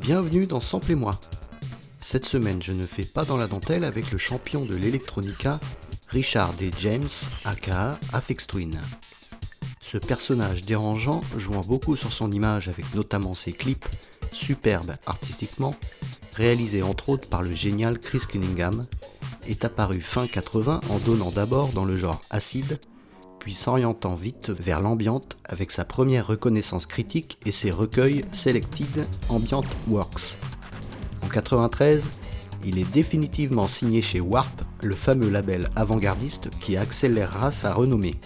Bienvenue dans Sample-moi. Cette semaine, je ne fais pas dans la dentelle avec le champion de l'electronica, Richard D. James, aka Afex Twin. Ce personnage dérangeant, jouant beaucoup sur son image avec notamment ses clips, superbes artistiquement, réalisés entre autres par le génial Chris Cunningham, est apparu fin 80 en donnant d'abord dans le genre acide, puis s'orientant vite vers l'ambiante avec sa première reconnaissance critique et ses recueils Selected Ambient Works. En 93, il est définitivement signé chez Warp, le fameux label avant-gardiste qui accélérera sa renommée.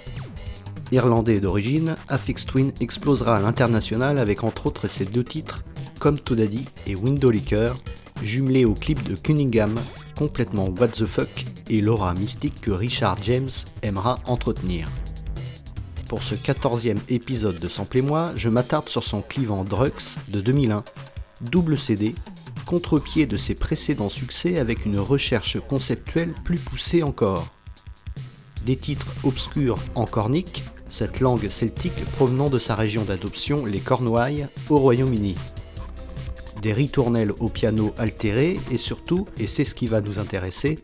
Irlandais d'origine, Affix Twin explosera à l'international avec entre autres ses deux titres, Come to Daddy et Window Liquor, jumelés au clip de Cunningham, complètement what the fuck et l'aura mystique que Richard James aimera entretenir. Pour ce 14e épisode de Sample moi, je m'attarde sur son clivant Drux de 2001, double CD, contre-pied de ses précédents succès avec une recherche conceptuelle plus poussée encore. Des titres obscurs en cornique, cette langue celtique provenant de sa région d'adoption, les Cornouailles, au Royaume-Uni. Des ritournelles au piano altérés et surtout, et c'est ce qui va nous intéresser,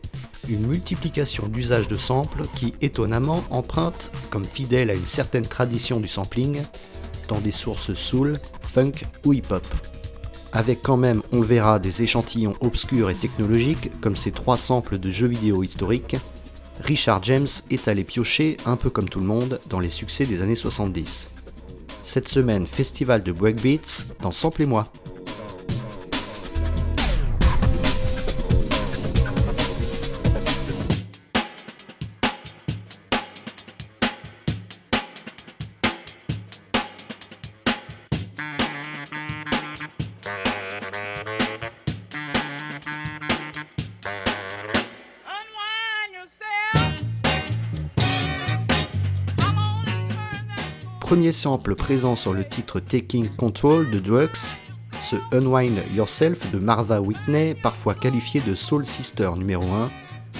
une multiplication d'usages de samples qui étonnamment empruntent, comme fidèle à une certaine tradition du sampling, dans des sources soul, funk ou hip-hop. Avec quand même, on le verra, des échantillons obscurs et technologiques comme ces trois samples de jeux vidéo historiques, Richard James est allé piocher, un peu comme tout le monde, dans les succès des années 70. Cette semaine, festival de breakbeats dans Sample et moi. Premier sample présent sur le titre Taking Control de Drugs, ce Unwind Yourself de Marva Whitney, parfois qualifié de Soul Sister numéro 1,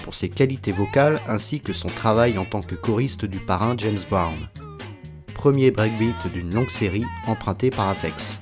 pour ses qualités vocales ainsi que son travail en tant que choriste du parrain James Brown. Premier breakbeat d'une longue série empruntée par Afex.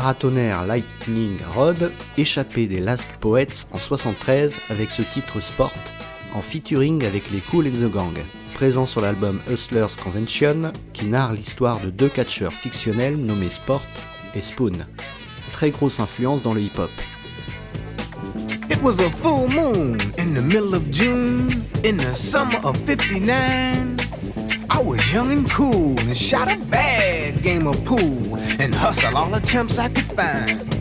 Paratonnerre Lightning Rod, échappé des Last Poets en 73 avec ce titre Sport, en featuring avec les Cool Gang, présent sur l'album Hustlers Convention, qui narre l'histoire de deux catcheurs fictionnels nommés Sport et Spoon. Très grosse influence dans le hip-hop. It was a full moon in the middle of June, in the summer of 59. I was young and cool and shot a bad game of pool and hustle all the chumps I could find.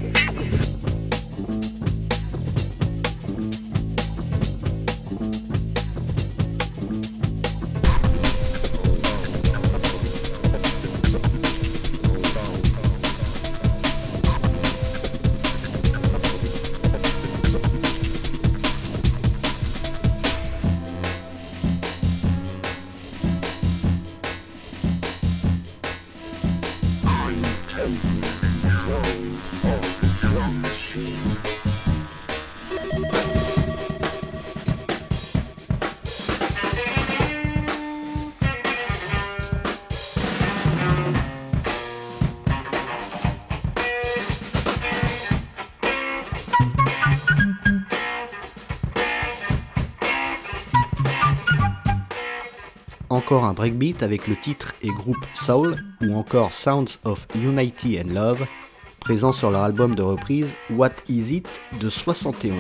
Encore un breakbeat avec le titre et groupe Soul ou encore Sounds of Unity and Love, présent sur leur album de reprise What Is It de 71.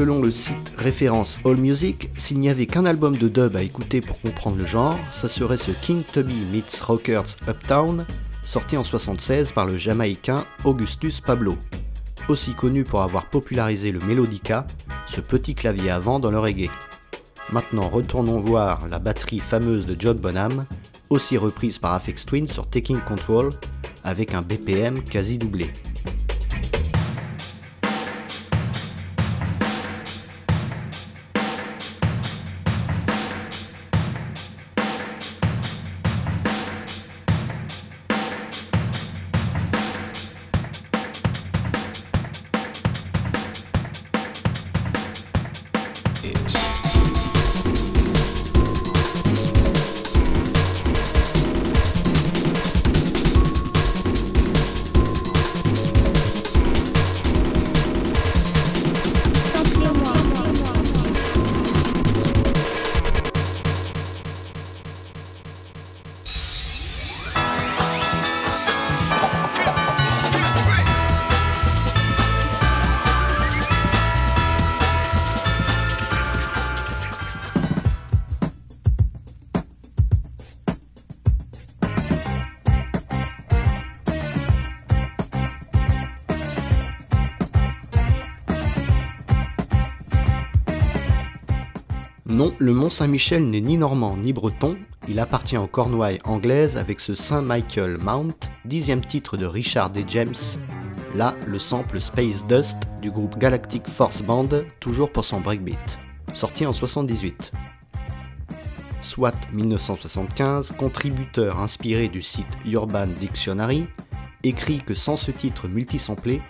Selon le site référence AllMusic, s'il n'y avait qu'un album de dub à écouter pour comprendre le genre, ça serait ce King Tubby Meets Rockers Uptown, sorti en 76 par le Jamaïcain Augustus Pablo, aussi connu pour avoir popularisé le melodica, ce petit clavier avant dans le reggae. Maintenant retournons voir la batterie fameuse de John Bonham, aussi reprise par Afex Twin sur Taking Control, avec un BPM quasi doublé. Le Mont Saint-Michel n'est ni normand ni breton, il appartient en Cornouailles anglaise avec ce Saint Michael Mount, dixième titre de Richard D. James, là le sample Space Dust du groupe Galactic Force Band, toujours pour son breakbeat, sorti en 78. Soit 1975, contributeur inspiré du site Urban Dictionary, écrit que sans ce titre multisamplé,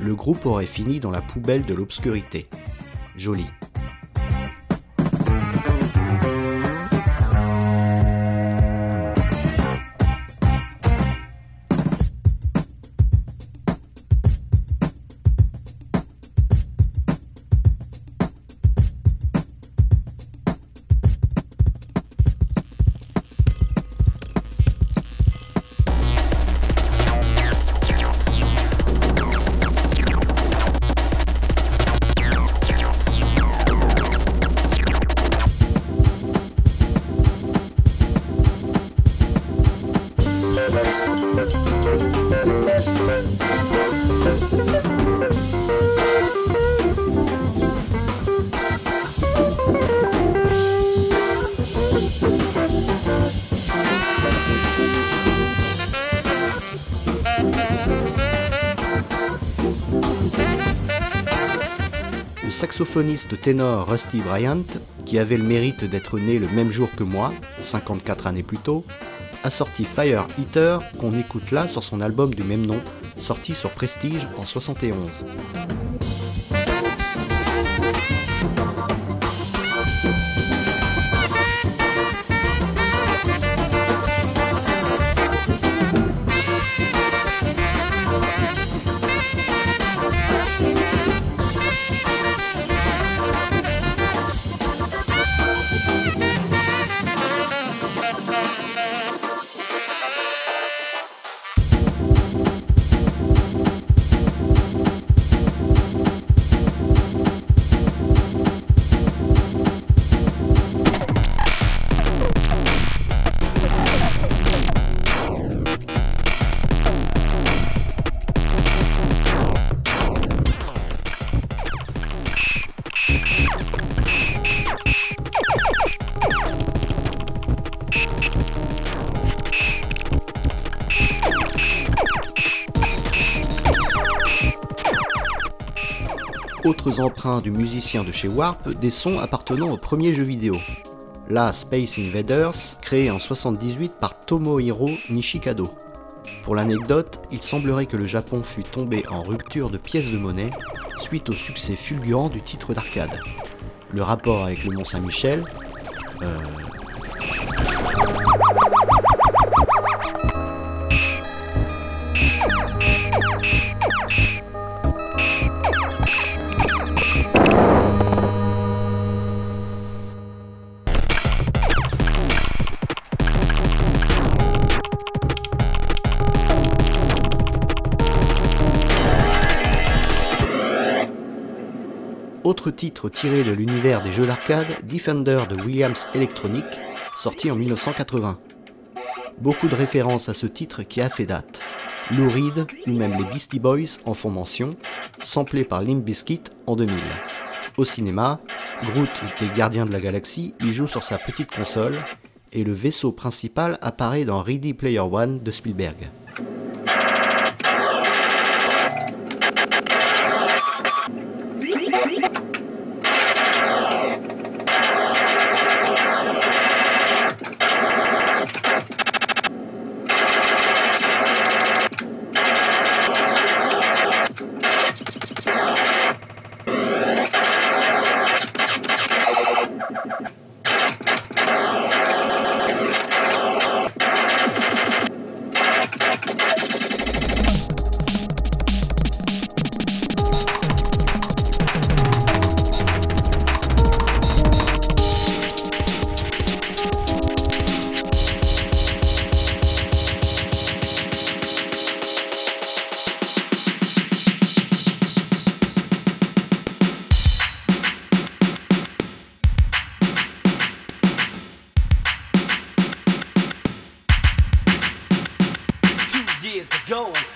le groupe aurait fini dans la poubelle de l'obscurité. Joli. Saxophoniste ténor Rusty Bryant, qui avait le mérite d'être né le même jour que moi, 54 années plus tôt, a sorti Fire Eater qu'on écoute là sur son album du même nom, sorti sur Prestige en 71. Emprunts du musicien de chez Warp, des sons appartenant au premier jeu vidéo. La Space Invaders, créé en 78 par Tomohiro Nishikado. Pour l'anecdote, il semblerait que le Japon fût tombé en rupture de pièces de monnaie suite au succès fulgurant du titre d'arcade. Le rapport avec le Mont Saint-Michel euh, Titre tiré de l'univers des jeux d'arcade, Defender de Williams Electronic, sorti en 1980. Beaucoup de références à ce titre qui a fait date. Lou Reed ou même les Beastie Boys en font mention, samplé par Limp Bizkit en 2000. Au cinéma, Groot des Gardiens de la Galaxie y joue sur sa petite console et le vaisseau principal apparaît dans Ready Player One de Spielberg.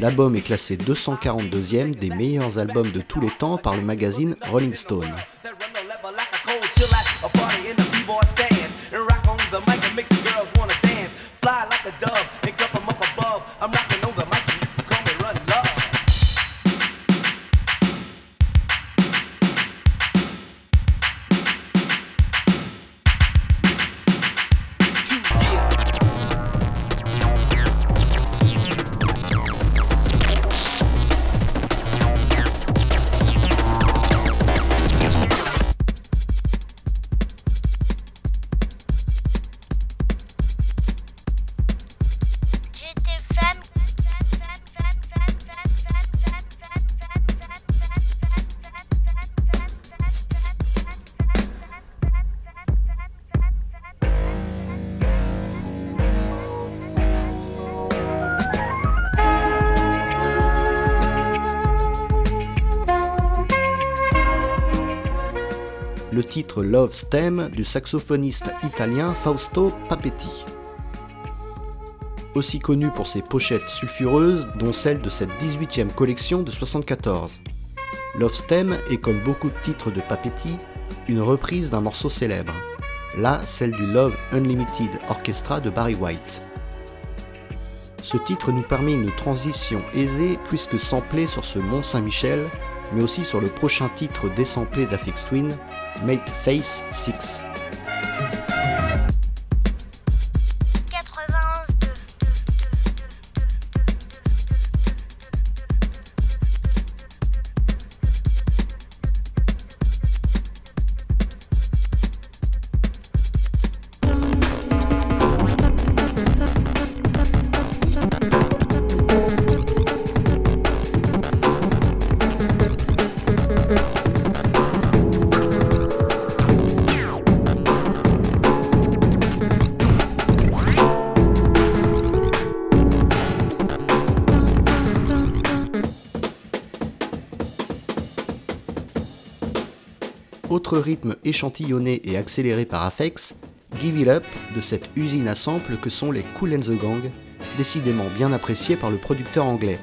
L'album est classé 242e des meilleurs albums de tous les temps par le magazine Rolling Stone. Love Stem du saxophoniste italien Fausto Papetti. Aussi connu pour ses pochettes sulfureuses, dont celle de cette 18e collection de 74. Love Stem est comme beaucoup de titres de Papetti, une reprise d'un morceau célèbre, là celle du Love Unlimited Orchestra de Barry White. Ce titre nous permet une transition aisée puisque samplé sur ce Mont Saint-Michel, mais aussi sur le prochain titre désamplé d'Afix Twin, Mate Face 6. Autre rythme échantillonné et accéléré par Afex, Give It Up de cette usine à samples que sont les Cool and the Gang, décidément bien appréciés par le producteur anglais,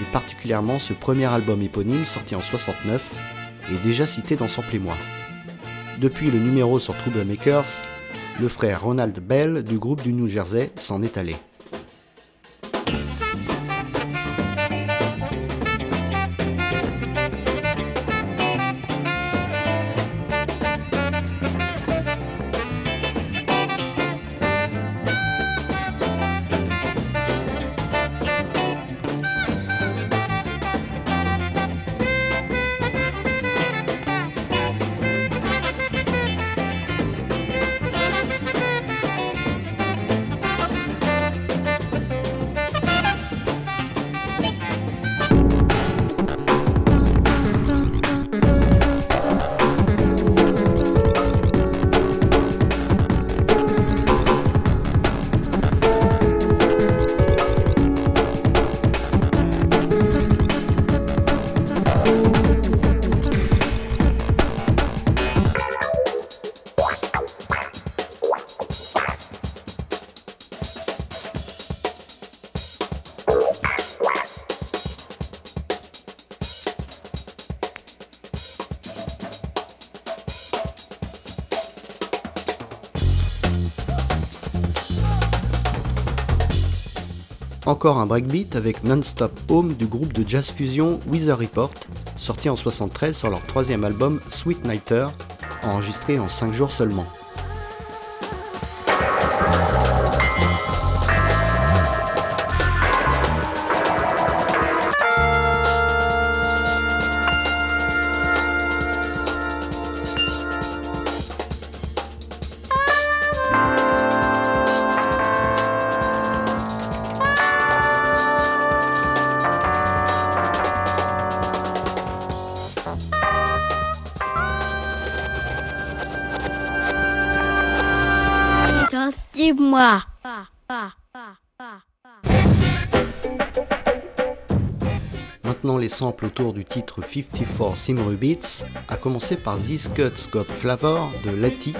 et particulièrement ce premier album éponyme sorti en 69 et déjà cité dans Sample et moi. Depuis le numéro sur Troublemakers, le frère Ronald Bell du groupe du New Jersey s'en est allé. Encore un breakbeat avec Non-Stop Home du groupe de jazz fusion Weather Report, sorti en 73 sur leur troisième album Sweet Nighter, enregistré en 5 jours seulement. Autour du titre 54 Simru Beats, à commencer par This Cuts Got Flavor de Letty,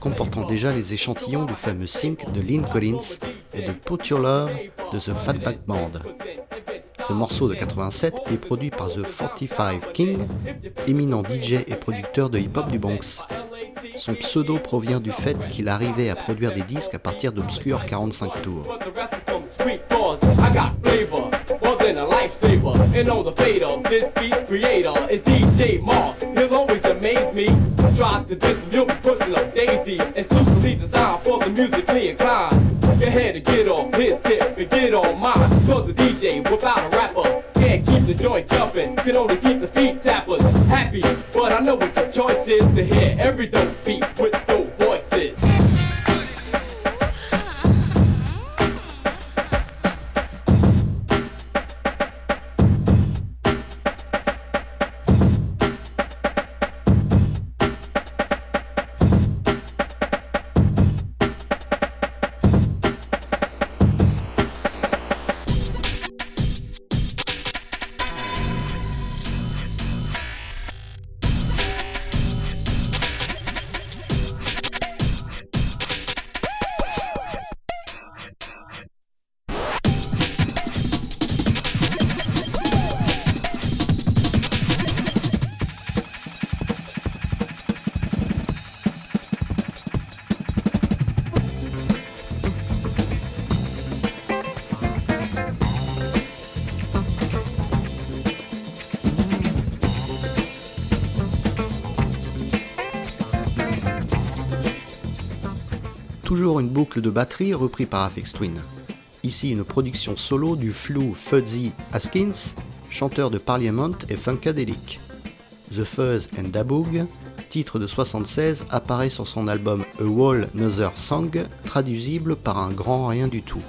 comportant déjà les échantillons du fameux Sync de Lynn Collins et de Put Your Love de The Fatback Band. Ce morceau de 87 est produit par The 45 King, éminent DJ et producteur de hip-hop du Bronx. Son pseudo provient du fait qu'il arrivait à produire des disques à partir d'obscurs 45 tours. Than a lifesaver. And on the fader, this beat's creator is DJ Mark. He'll always amaze me. Try to diss him, you'll be pushing up daisies. Exclusively designed for the musically inclined. Go ahead and get on his tip and get on mine. Cause the DJ without a rapper can't keep the joint jumping. Can only keep the feet tappers happy. But I know what your choice is to hear every dope beat with dope une boucle de batterie repris par Afex Twin. Ici une production solo du flou Fuzzy Haskins, chanteur de Parliament et Funkadelic. The Fuzz and Daboog, titre de 76, apparaît sur son album A Wall Another Song, traduisible par un grand rien du tout.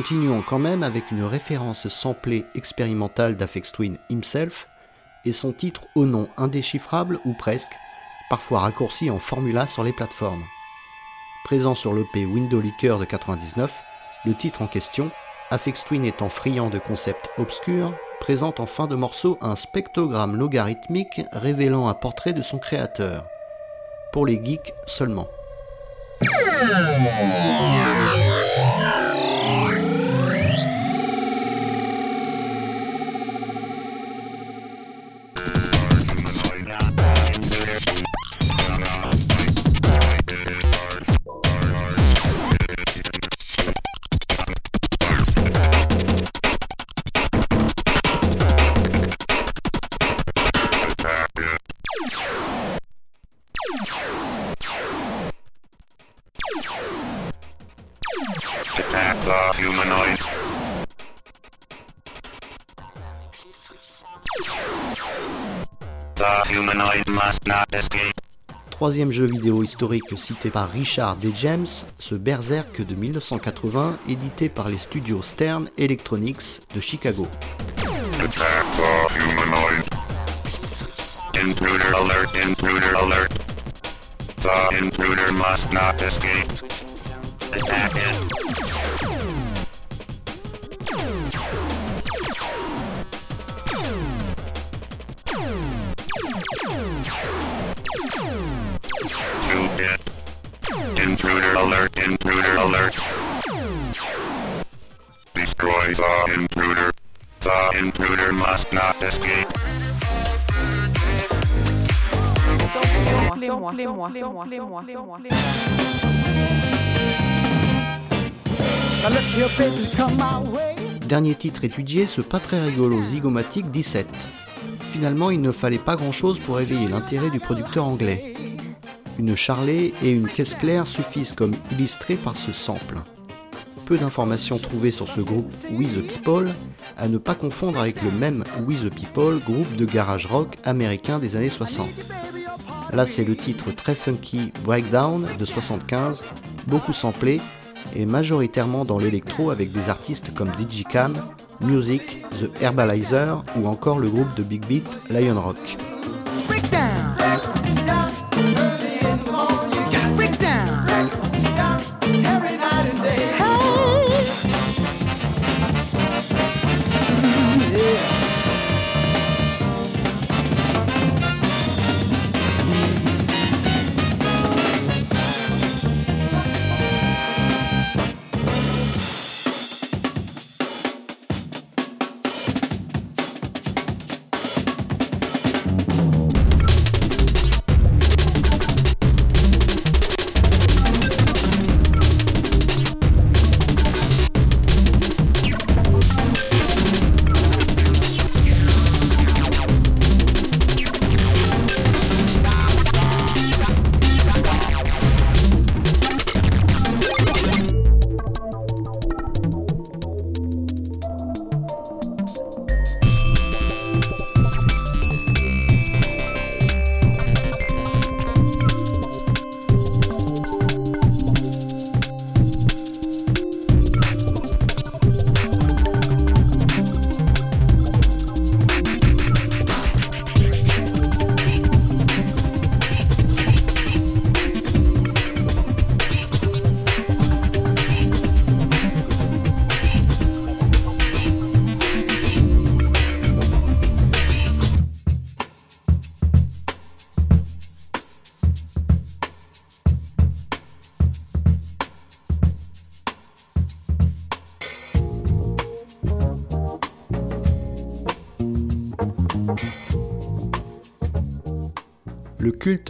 Continuons quand même avec une référence samplée expérimentale d'Afex Twin himself et son titre au nom indéchiffrable ou presque, parfois raccourci en formula sur les plateformes. Présent sur l'EP Window Liquor de 99, le titre en question, Afex Twin étant friand de concepts obscurs, présente en fin de morceau un spectrogramme logarithmique révélant un portrait de son créateur. Pour les geeks seulement. more. Troisième jeu vidéo historique cité par Richard D. James, ce Berserk de 1980, édité par les studios Stern Electronics de Chicago. Intruder alert, intruder alert. Destroy the intruder. The intruder must not escape. Dernier titre étudié, ce pas très rigolo Zygomatic 17. Finalement, il ne fallait pas grand-chose pour éveiller l'intérêt du producteur anglais. Une charlet et une caisse claire suffisent comme illustrés par ce sample. Peu d'informations trouvées sur ce groupe We the People, à ne pas confondre avec le même We the People, groupe de garage rock américain des années 60. Là c'est le titre très funky Breakdown de 75, beaucoup samplé et majoritairement dans l'électro avec des artistes comme Digicam, Music, The Herbalizer ou encore le groupe de Big Beat Lion Rock.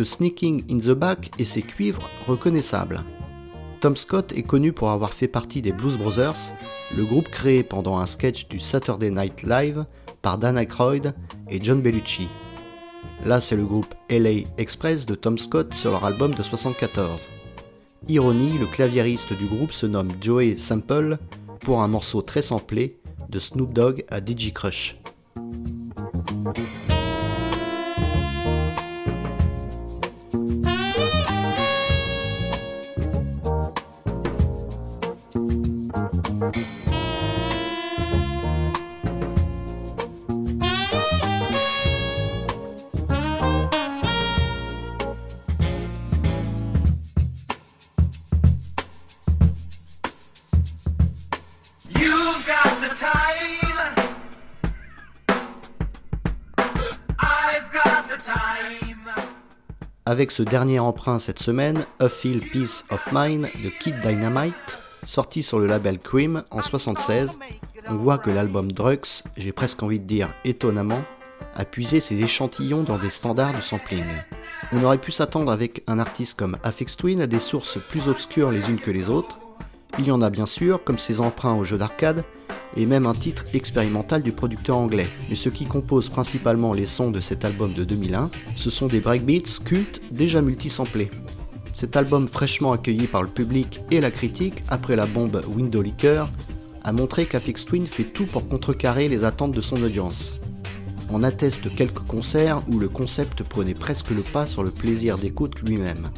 Sneaking in the Back et ses cuivres reconnaissables. Tom Scott est connu pour avoir fait partie des Blues Brothers, le groupe créé pendant un sketch du Saturday Night Live par Dan Aykroyd et John Bellucci. Là, c'est le groupe LA Express de Tom Scott sur leur album de 74. Ironie, le claviériste du groupe se nomme Joey Sample pour un morceau très samplé de Snoop Dogg à DJ Crush. Avec ce dernier emprunt cette semaine, A Feel Peace of Mind de Kid Dynamite, sorti sur le label Cream en 76, on voit que l'album Drugs, j'ai presque envie de dire étonnamment, a puisé ses échantillons dans des standards du sampling. On aurait pu s'attendre avec un artiste comme Afex Twin à des sources plus obscures les unes que les autres. Il y en a bien sûr, comme ses emprunts aux jeux d'arcade, et même un titre expérimental du producteur anglais. Mais ce qui compose principalement les sons de cet album de 2001, ce sont des breakbeats cultes déjà multisamplés. Cet album fraîchement accueilli par le public et la critique après la bombe Window Liquor a montré qu'Afix Twin fait tout pour contrecarrer les attentes de son audience. On atteste quelques concerts où le concept prenait presque le pas sur le plaisir d'écoute lui-même.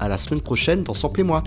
À la semaine prochaine dans Sample moi